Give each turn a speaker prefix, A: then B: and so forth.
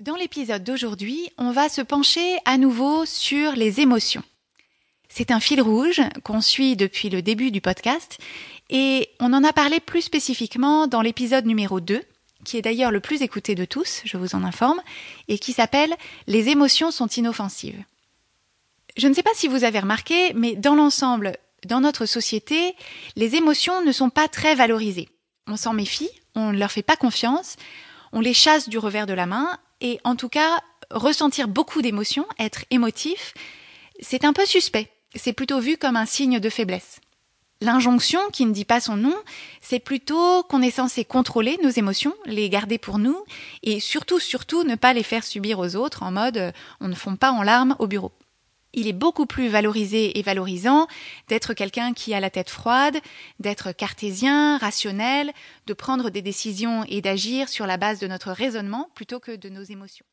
A: Dans l'épisode d'aujourd'hui, on va se pencher à nouveau sur les émotions. C'est un fil rouge qu'on suit depuis le début du podcast et on en a parlé plus spécifiquement dans l'épisode numéro 2, qui est d'ailleurs le plus écouté de tous, je vous en informe, et qui s'appelle Les émotions sont inoffensives. Je ne sais pas si vous avez remarqué, mais dans l'ensemble, dans notre société, les émotions ne sont pas très valorisées. On s'en méfie, on ne leur fait pas confiance, on les chasse du revers de la main et en tout cas, ressentir beaucoup d'émotions, être émotif, c'est un peu suspect. C'est plutôt vu comme un signe de faiblesse. L'injonction, qui ne dit pas son nom, c'est plutôt qu'on est censé contrôler nos émotions, les garder pour nous, et surtout, surtout, ne pas les faire subir aux autres en mode euh, on ne fond pas en larmes au bureau. Il est beaucoup plus valorisé et valorisant d'être quelqu'un qui a la tête froide, d'être cartésien, rationnel, de prendre des décisions et d'agir sur la base de notre raisonnement plutôt que de nos émotions.